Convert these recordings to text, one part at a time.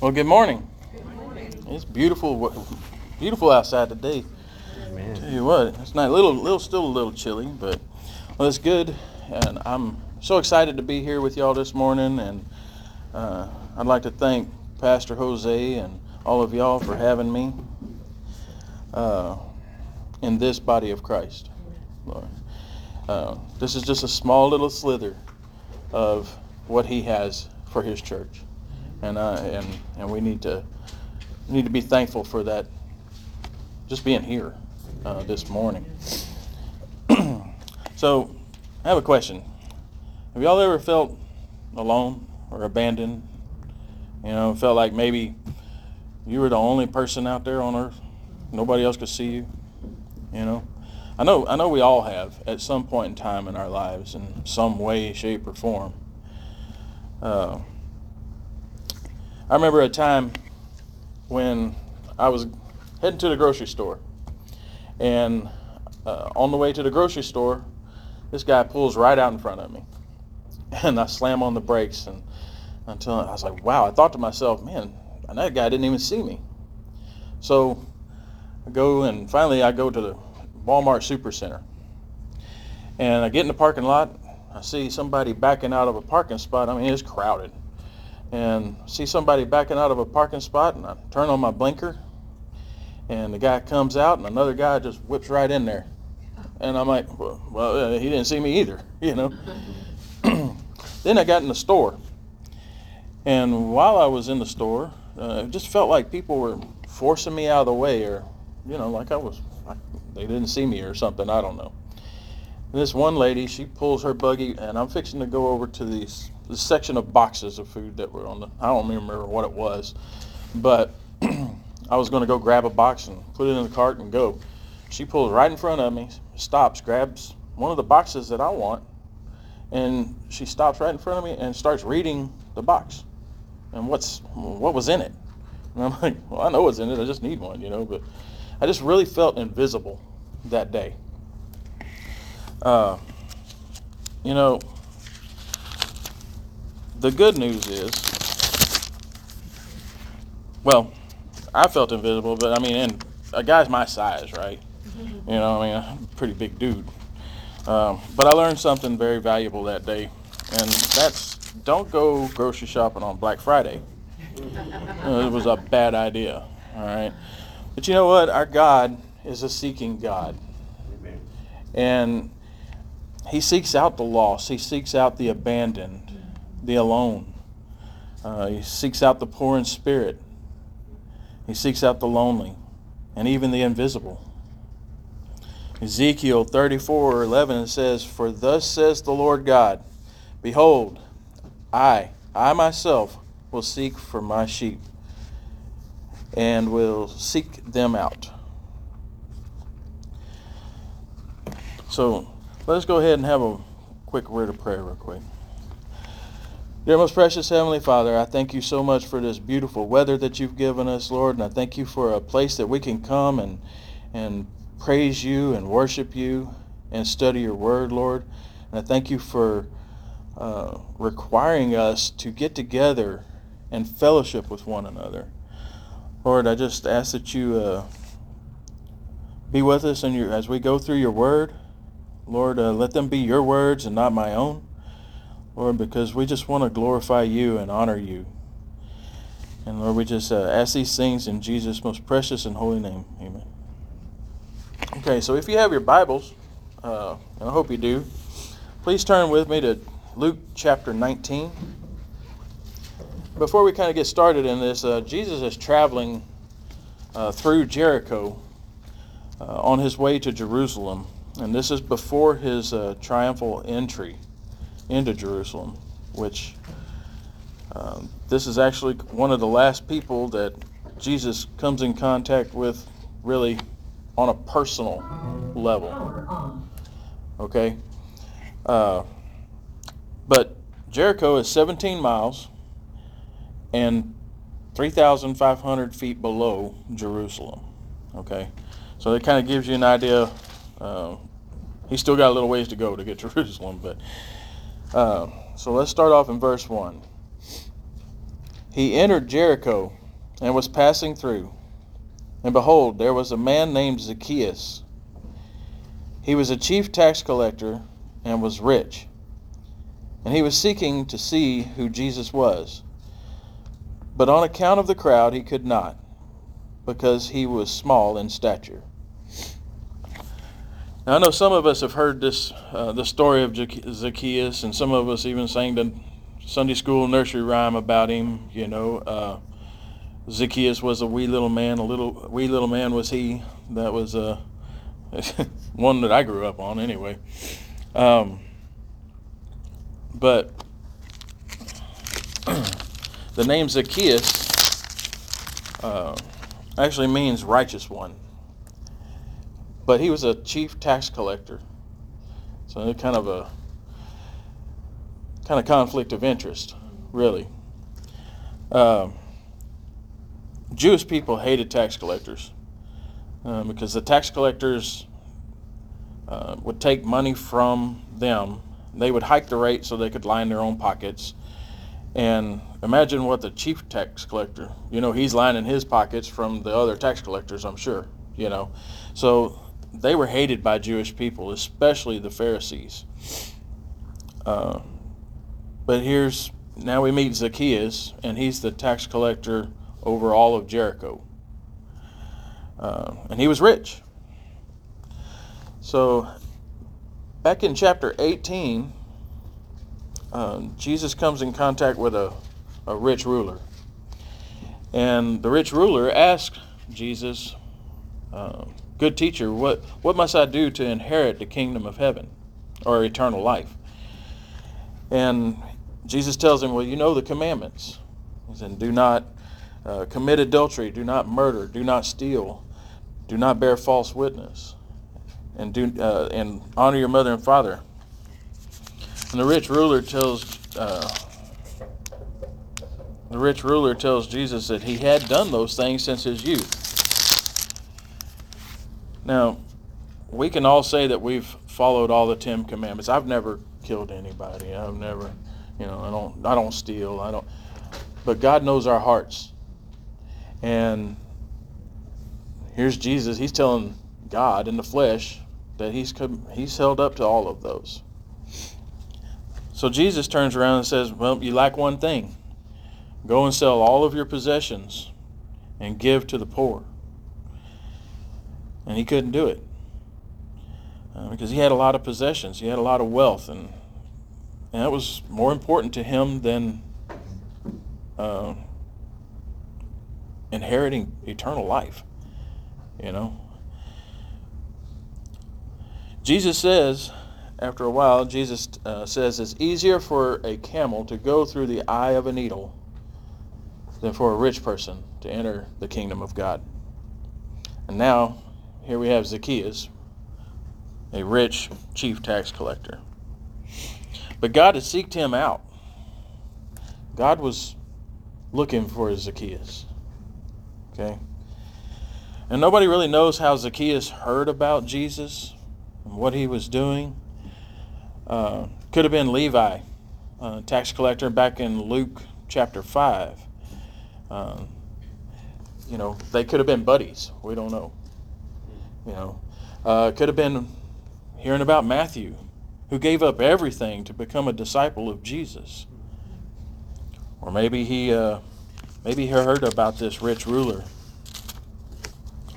Well, good morning. It's beautiful, beautiful outside today. Tell you what, it's not little, little, still a little chilly, but well, it's good, and I'm so excited to be here with y'all this morning. And uh, I'd like to thank Pastor Jose and all of y'all for having me uh, in this body of Christ. Lord. Uh, this is just a small little slither of what He has for His church, and uh, and and we need to need to be thankful for that. Just being here uh, this morning. so, I have a question. Have y'all ever felt alone or abandoned? You know, felt like maybe you were the only person out there on earth. Nobody else could see you. You know, I know. I know we all have at some point in time in our lives, in some way, shape, or form. Uh, I remember a time when I was heading to the grocery store, and uh, on the way to the grocery store, this guy pulls right out in front of me, and I slam on the brakes, and until I was like, "Wow!" I thought to myself, "Man, that guy didn't even see me." So I go and finally I go to the Walmart Supercenter, and I get in the parking lot. I see somebody backing out of a parking spot. I mean, it's crowded and see somebody backing out of a parking spot and I turn on my blinker and the guy comes out and another guy just whips right in there. And I'm like, well, well uh, he didn't see me either, you know. then I got in the store. And while I was in the store, uh, it just felt like people were forcing me out of the way or, you know, like I was, like they didn't see me or something. I don't know. And this one lady, she pulls her buggy and I'm fixing to go over to these the section of boxes of food that were on the. I don't remember what it was, but I was going to go grab a box and put it in the cart and go. She pulls right in front of me, stops, grabs one of the boxes that I want, and she stops right in front of me and starts reading the box and what's what was in it. And I'm like, well, I know what's in it. I just need one, you know. But I just really felt invisible that day. Uh, you know, the good news is, well, I felt invisible, but I mean, and a guy's my size, right? You know, I mean, I'm a pretty big dude. Um, but I learned something very valuable that day, and that's don't go grocery shopping on Black Friday. Uh, it was a bad idea, all right? But you know what? Our God is a seeking God. And He seeks out the lost, He seeks out the abandoned the alone. Uh, he seeks out the poor in spirit. He seeks out the lonely and even the invisible. Ezekiel 34 11 says, For thus says the Lord God, Behold, I, I myself, will seek for my sheep and will seek them out. So let's go ahead and have a quick word of prayer, real quick. Dear most precious Heavenly Father, I thank you so much for this beautiful weather that you've given us, Lord, and I thank you for a place that we can come and and praise you and worship you and study your word, Lord. And I thank you for uh, requiring us to get together and fellowship with one another. Lord, I just ask that you uh, be with us your, as we go through your word. Lord, uh, let them be your words and not my own. Lord, because we just want to glorify you and honor you. And Lord, we just uh, ask these things in Jesus' most precious and holy name. Amen. Okay, so if you have your Bibles, uh, and I hope you do, please turn with me to Luke chapter 19. Before we kind of get started in this, uh, Jesus is traveling uh, through Jericho uh, on his way to Jerusalem. And this is before his uh, triumphal entry into Jerusalem, which um, this is actually one of the last people that Jesus comes in contact with really on a personal level. Okay? Uh, but Jericho is 17 miles and 3,500 feet below Jerusalem. Okay? So it kind of gives you an idea. Uh, he's still got a little ways to go to get to Jerusalem, but uh, so let's start off in verse 1. he entered Jericho and was passing through. And behold, there was a man named Zacchaeus. He was a chief tax collector and was rich. And he was seeking to see who Jesus was. But on account of the crowd, he could not, because he was small in stature. Now, I know some of us have heard this, uh, the story of Zacchaeus, and some of us even sang the Sunday school nursery rhyme about him. You know, uh, Zacchaeus was a wee little man. A little wee little man was he. That was uh, one that I grew up on, anyway. Um, but the name Zacchaeus uh, actually means righteous one. But he was a chief tax collector. So kind of a kind of conflict of interest, really. Um, Jewish people hated tax collectors um, because the tax collectors uh, would take money from them. They would hike the rate so they could line their own pockets. And imagine what the chief tax collector, you know, he's lining his pockets from the other tax collectors, I'm sure, you know. So they were hated by Jewish people, especially the Pharisees. Uh, but here's now we meet Zacchaeus, and he's the tax collector over all of Jericho. Uh, and he was rich. So, back in chapter 18, uh, Jesus comes in contact with a, a rich ruler. And the rich ruler asks Jesus, uh, Good teacher, what, what must I do to inherit the kingdom of heaven or eternal life? And Jesus tells him, Well, you know the commandments. He said, Do not uh, commit adultery, do not murder, do not steal, do not bear false witness, and, do, uh, and honor your mother and father. And the rich ruler tells uh, the rich ruler tells Jesus that he had done those things since his youth. Now, we can all say that we've followed all the Ten Commandments. I've never killed anybody. I've never, you know, I don't, I don't steal. I don't. But God knows our hearts, and here's Jesus. He's telling God in the flesh that he's he's held up to all of those. So Jesus turns around and says, "Well, you lack one thing. Go and sell all of your possessions and give to the poor." And he couldn't do it uh, because he had a lot of possessions, he had a lot of wealth, and, and that was more important to him than uh, inheriting eternal life. You know, Jesus says. After a while, Jesus uh, says it's easier for a camel to go through the eye of a needle than for a rich person to enter the kingdom of God. And now here we have Zacchaeus, a rich chief tax collector. But God had seeked him out. God was looking for Zacchaeus. Okay? And nobody really knows how Zacchaeus heard about Jesus and what he was doing. Uh, could have been Levi, uh, tax collector, back in Luke chapter 5. Uh, you know, they could have been buddies. We don't know. You know, uh, could have been hearing about Matthew, who gave up everything to become a disciple of Jesus. Or maybe he, uh, maybe he heard about this rich ruler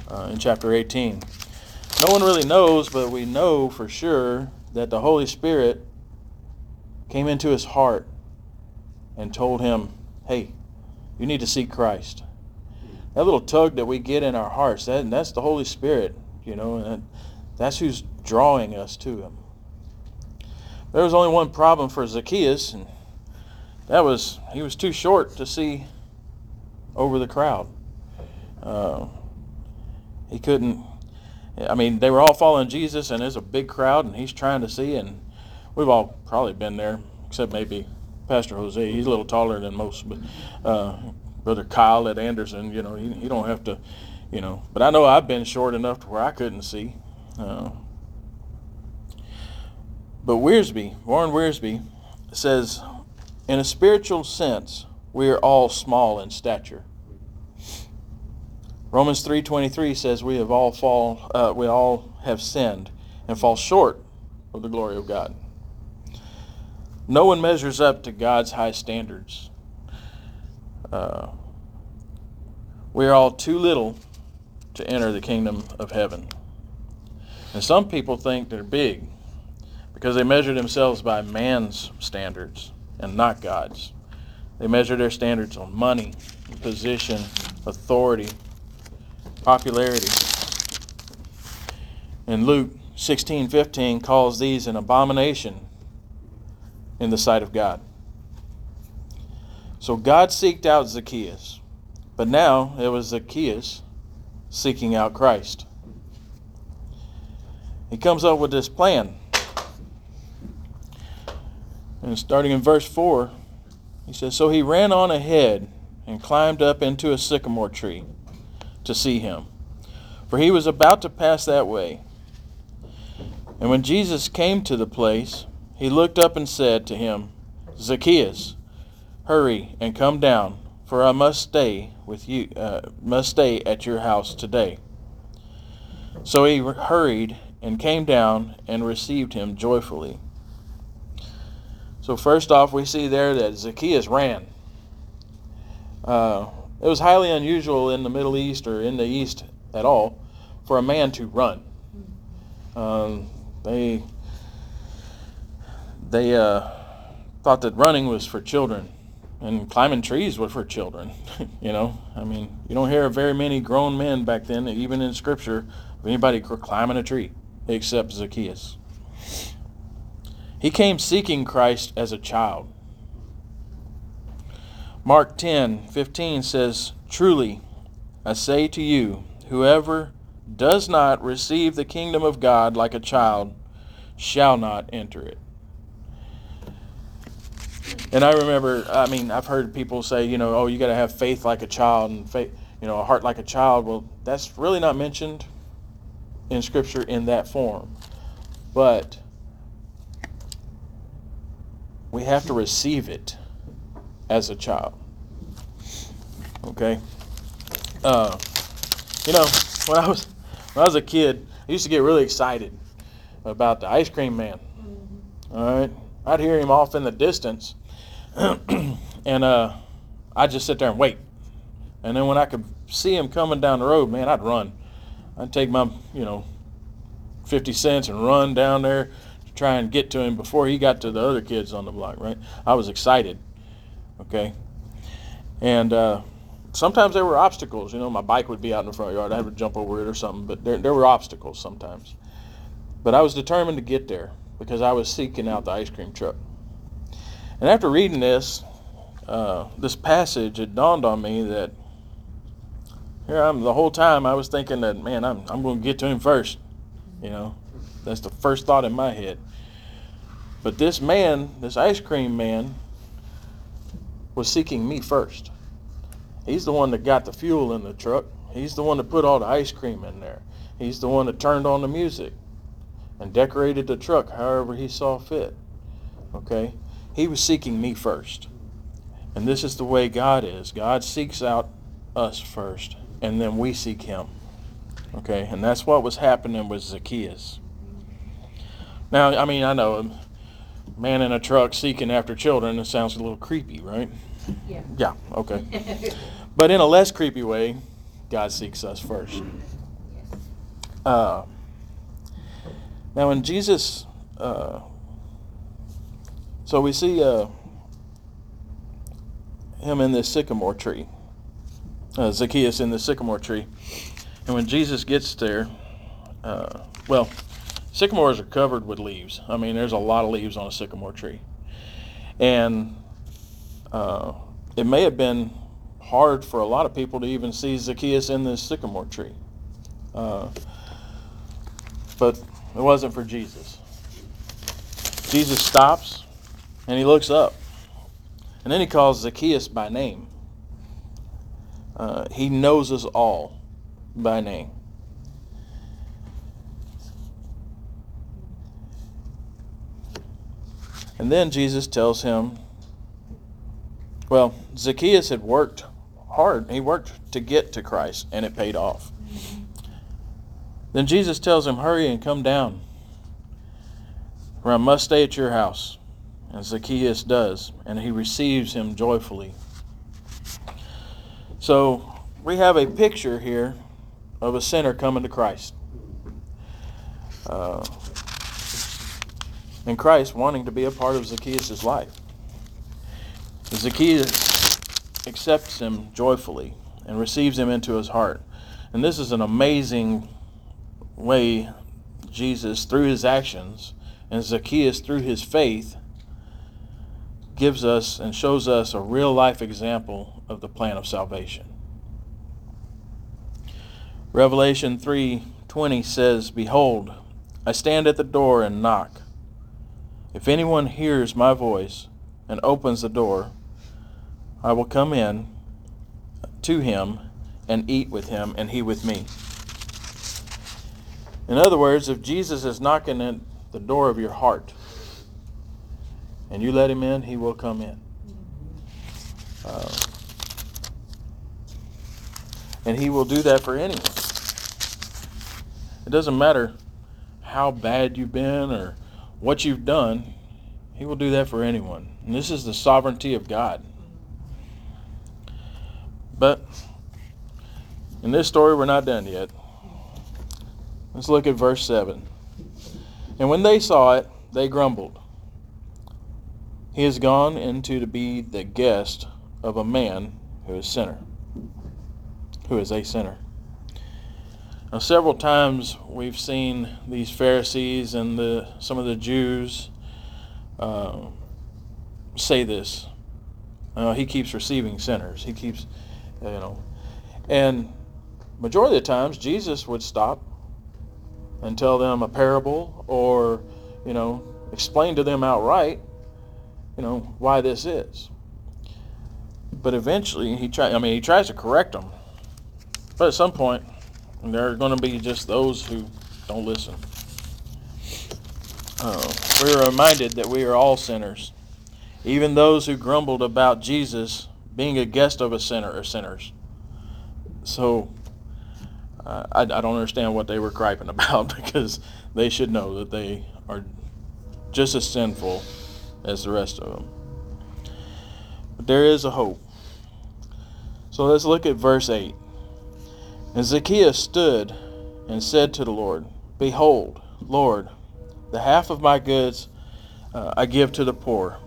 uh, in chapter 18. No one really knows, but we know for sure that the Holy Spirit came into his heart and told him, hey, you need to seek Christ. That little tug that we get in our hearts, that, that's the Holy Spirit you know, and that's who's drawing us to him. There was only one problem for Zacchaeus, and that was he was too short to see over the crowd. Uh, he couldn't. I mean, they were all following Jesus, and there's a big crowd, and he's trying to see. And we've all probably been there, except maybe Pastor Jose. He's a little taller than most, but uh, Brother Kyle at Anderson, you know, he, he don't have to you know. But I know I've been short enough to where I couldn't see. Uh, but Wiersbe, Warren Wiersbe, says, in a spiritual sense, we are all small in stature. Romans 3:23 says we have all fall uh, we all have sinned and fall short of the glory of God. No one measures up to God's high standards. Uh, we are all too little to enter the kingdom of heaven. And some people think they're big because they measure themselves by man's standards and not God's. They measure their standards on money, position, authority, popularity. And Luke 16:15 calls these an abomination in the sight of God. So God seeked out Zacchaeus, but now it was Zacchaeus seeking out Christ. He comes up with this plan. And starting in verse 4, he says, So he ran on ahead and climbed up into a sycamore tree to see him, for he was about to pass that way. And when Jesus came to the place, he looked up and said to him, Zacchaeus, hurry and come down, for I must stay with you, uh, must stay at your house today. So he hurried and came down and received him joyfully. So first off, we see there that Zacchaeus ran. Uh, it was highly unusual in the Middle East or in the East at all for a man to run. Um, they they uh, thought that running was for children and climbing trees was for children. you know, I mean, you don't hear very many grown men back then, even in Scripture, of anybody climbing a tree except Zacchaeus. He came seeking Christ as a child. Mark 10 15 says, Truly, I say to you, whoever does not receive the kingdom of God like a child shall not enter it. And I remember, I mean, I've heard people say, you know, oh, you got to have faith like a child and faith, you know, a heart like a child. Well, that's really not mentioned in Scripture in that form. But we have to receive it as a child. Okay? Uh, you know, when I was when I was a kid, I used to get really excited about the ice cream man. All right, I'd hear him off in the distance, and uh, I'd just sit there and wait. And then when I could see him coming down the road, man, I'd run. I'd take my, you know, 50 cents and run down there to try and get to him before he got to the other kids on the block, right? I was excited, okay? And uh, sometimes there were obstacles. You know, my bike would be out in the front yard. I to jump over it or something, but there, there were obstacles sometimes. But I was determined to get there because I was seeking out the ice cream truck. And after reading this, uh, this passage, it dawned on me that here I'm the whole time I was thinking that man, I'm I'm going to get to him first. You know, that's the first thought in my head. But this man, this ice cream man, was seeking me first. He's the one that got the fuel in the truck. He's the one that put all the ice cream in there. He's the one that turned on the music and decorated the truck however he saw fit. Okay? He was seeking me first. And this is the way God is. God seeks out us first, and then we seek him. Okay? And that's what was happening with Zacchaeus. Now, I mean, I know a man in a truck seeking after children, it sounds a little creepy, right? Yeah. Yeah, okay. but in a less creepy way, God seeks us first. Uh, now, when Jesus, uh, so we see uh, him in this sycamore tree, uh, Zacchaeus in the sycamore tree. And when Jesus gets there, uh, well, sycamores are covered with leaves. I mean, there's a lot of leaves on a sycamore tree. And uh, it may have been hard for a lot of people to even see Zacchaeus in this sycamore tree. Uh, but it wasn't for Jesus. Jesus stops and he looks up. And then he calls Zacchaeus by name. Uh, he knows us all by name. And then Jesus tells him Well, Zacchaeus had worked hard. He worked to get to Christ, and it paid off. Then Jesus tells him, Hurry and come down, for I must stay at your house. And Zacchaeus does, and he receives him joyfully. So we have a picture here of a sinner coming to Christ. Uh, and Christ wanting to be a part of Zacchaeus' life. Zacchaeus accepts him joyfully and receives him into his heart. And this is an amazing way Jesus, through his actions, and Zacchaeus, through his faith, gives us and shows us a real life example of the plan of salvation. Revelation 3:20 says, "Behold, I stand at the door and knock. If anyone hears my voice and opens the door, I will come in to him and eat with him and he with me." In other words, if Jesus is knocking at the door of your heart and you let him in, he will come in. Uh, and he will do that for anyone. It doesn't matter how bad you've been or what you've done, he will do that for anyone. And this is the sovereignty of God. But in this story, we're not done yet. Let's look at verse 7. And when they saw it, they grumbled. He has gone into to be the guest of a man who is sinner, who is a sinner. Now, several times we've seen these Pharisees and the some of the Jews uh, say this. Uh, he keeps receiving sinners. He keeps, you know, and majority of the times Jesus would stop and tell them a parable or, you know, explain to them outright, you know, why this is. But eventually he try I mean he tries to correct them. But at some point there are going to be just those who don't listen. Uh, we are reminded that we are all sinners. Even those who grumbled about Jesus being a guest of a sinner are sinners. So uh, I, I don't understand what they were griping about because they should know that they are just as sinful as the rest of them. But there is a hope. So let's look at verse 8. And Zacchaeus stood and said to the Lord, Behold, Lord, the half of my goods uh, I give to the poor.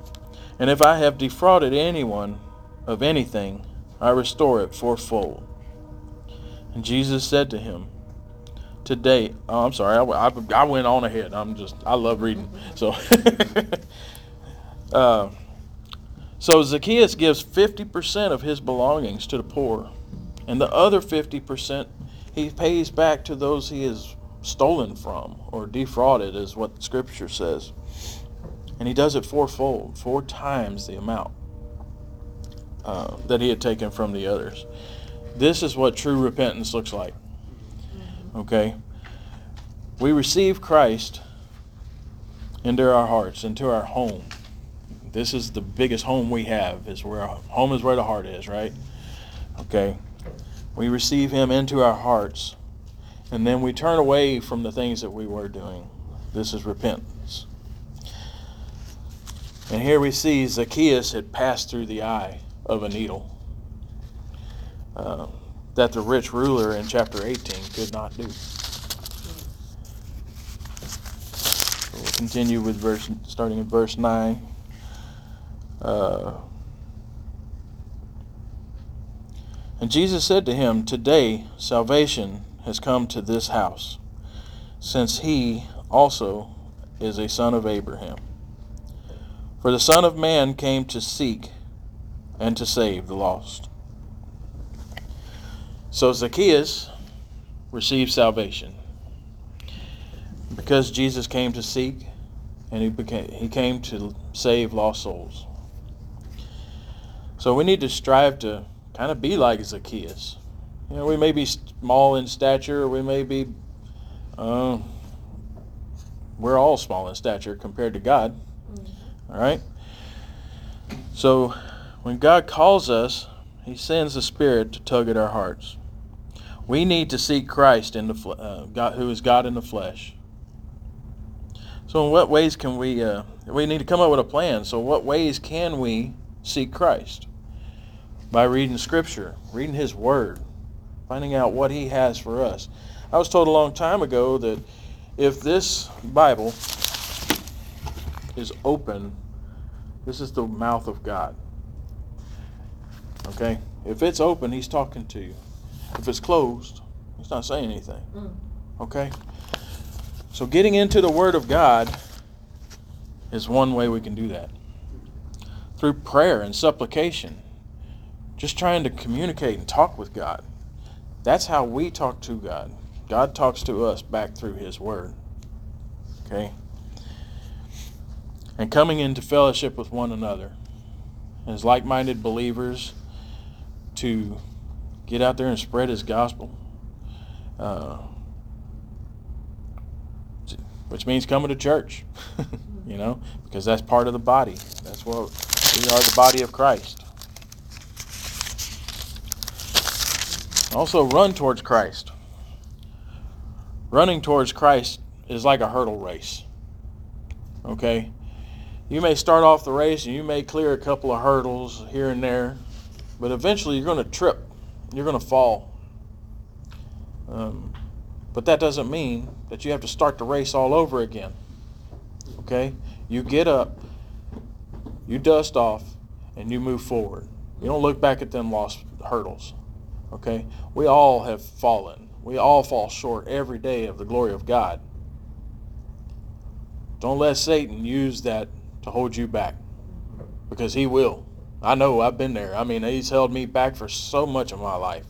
And if I have defrauded anyone of anything, I restore it fourfold. And Jesus said to him, Today, oh, I'm sorry, I, I, I, went on ahead. I'm just, I love reading. So, uh, so Zacchaeus gives 50% of his belongings to the poor, and the other 50% he pays back to those he has stolen from or defrauded, is what Scripture says. And he does it fourfold, four times the amount uh, that he had taken from the others. This is what true repentance looks like. Okay? We receive Christ into our hearts, into our home. This is the biggest home we have. Is where home is where the heart is, right? Okay. We receive him into our hearts, and then we turn away from the things that we were doing. This is repentance. And here we see Zacchaeus had passed through the eye of a needle. Uh, that the rich ruler in chapter 18 could not do. So we'll continue with verse, starting in verse 9. Uh, and Jesus said to him, Today salvation has come to this house, since he also is a son of Abraham. For the Son of Man came to seek and to save the lost. So Zacchaeus received salvation because Jesus came to seek and he became he came to save lost souls. So we need to strive to kind of be like Zacchaeus. You know, we may be small in stature, we may be uh, we're all small in stature compared to God. All right? So when God calls us, He sends the Spirit to tug at our hearts. We need to seek Christ in the uh, God, who is God in the flesh. So, in what ways can we? Uh, we need to come up with a plan. So, what ways can we seek Christ? By reading Scripture, reading His Word, finding out what He has for us. I was told a long time ago that if this Bible is open, this is the mouth of God. Okay? If it's open, He's talking to you. If it's closed, He's not saying anything. Mm. Okay? So, getting into the Word of God is one way we can do that. Through prayer and supplication, just trying to communicate and talk with God. That's how we talk to God. God talks to us back through His Word. Okay? And coming into fellowship with one another as like minded believers to get out there and spread His gospel. Uh, which means coming to church, you know, because that's part of the body. That's what we are the body of Christ. Also, run towards Christ. Running towards Christ is like a hurdle race. Okay? You may start off the race and you may clear a couple of hurdles here and there, but eventually you're going to trip. You're going to fall. Um, but that doesn't mean that you have to start the race all over again. Okay? You get up, you dust off, and you move forward. You don't look back at them lost hurdles. Okay? We all have fallen. We all fall short every day of the glory of God. Don't let Satan use that to hold you back because he will. I know I've been there. I mean, he's held me back for so much of my life.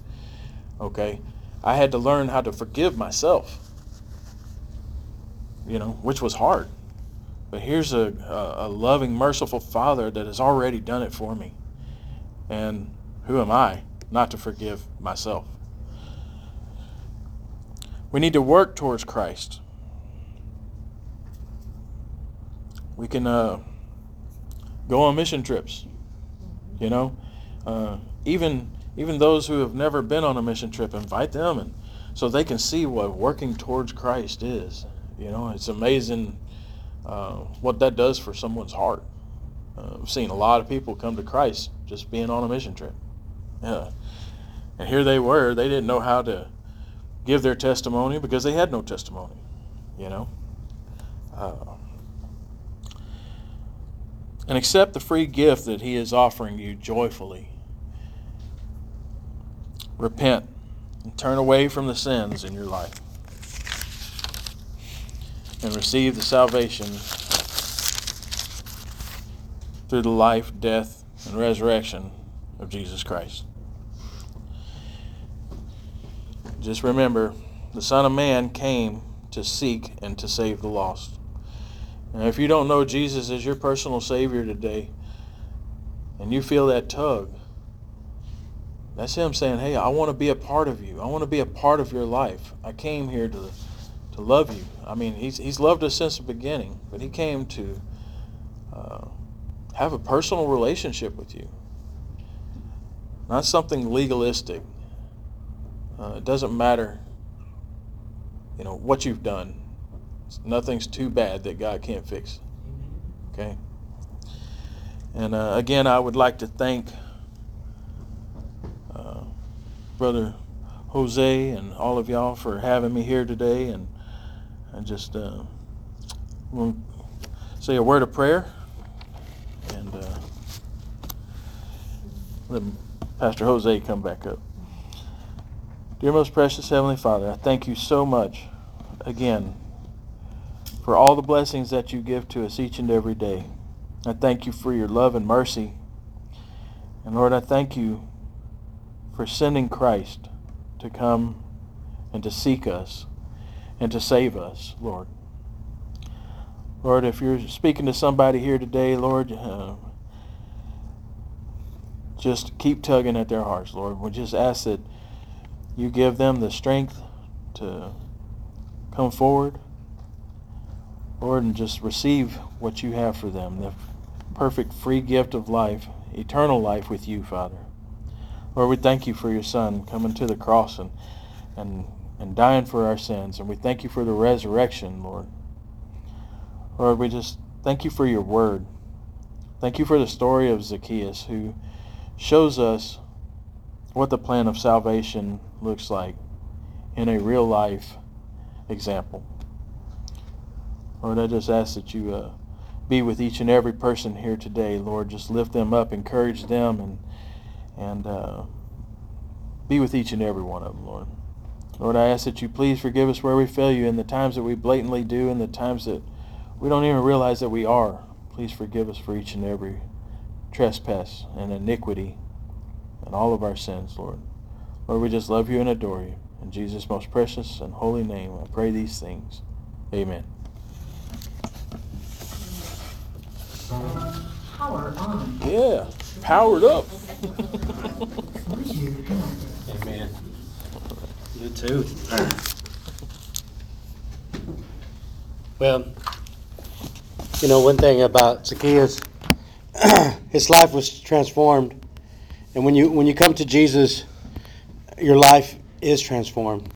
Okay? I had to learn how to forgive myself, you know, which was hard. But here's a, a, loving, merciful Father that has already done it for me. And who am I not to forgive myself? We need to work towards Christ. We can uh, go on mission trips, you know, uh, even even those who have never been on a mission trip, invite them and so they can see what working towards Christ is. You know, it's amazing uh, what that does for someone's heart. Uh, I've seen a lot of people come to Christ just being on a mission trip. Yeah. And here they were, they didn't know how to give their testimony because they had no testimony, you know. Uh, and accept the free gift that He is offering you joyfully repent and turn away from the sins in your life and receive the salvation through the life, death, and resurrection of Jesus Christ. Just remember, the Son of Man came to seek and to save the lost. And if you don't know Jesus as your personal Savior today, and you feel that tug, that's him saying, hey, I want to be a part of you. I want to be a part of your life. I came here to, to love you. I mean, he's, he's loved us since the beginning, but he came to uh, have a personal relationship with you. Not something legalistic. Uh, it doesn't matter, you know, what you've done. Nothing's too bad that God can't fix. Okay? And uh, again, I would like to thank Brother Jose and all of y'all for having me here today. And I just uh, to say a word of prayer. And uh, let Pastor Jose come back up. Dear most precious Heavenly Father, I thank you so much again for all the blessings that you give to us each and every day. I thank you for your love and mercy. And Lord, I thank you for sending Christ to come and to seek us and to save us, Lord. Lord, if you're speaking to somebody here today, Lord, uh, just keep tugging at their hearts, Lord. We just ask that you give them the strength to come forward, Lord, and just receive what you have for them, the perfect free gift of life eternal life with you, Father. Lord, we thank you for your Son coming to the cross and, and, and dying for our sins. And we thank you for the resurrection, Lord. Lord, we just thank you for your word. Thank you for the story of Zacchaeus who shows us what the plan of salvation looks like in a real life example. Lord, I just ask that you uh, be with each and every person here today, Lord. Just lift them up, encourage them, and and uh, be with each and every one of them, Lord. Lord, I ask that you please forgive us where we fail you in the times that we blatantly do and the times that we don't even realize that we are. Please forgive us for each and every trespass and iniquity and all of our sins, Lord. Lord, we just love you and adore you. In Jesus' most precious and holy name, I pray these things. Amen. Power on. Yeah, powered up. Amen. You too. Well, you know, one thing about Zacchaeus, his life was transformed. And when you when you come to Jesus, your life is transformed.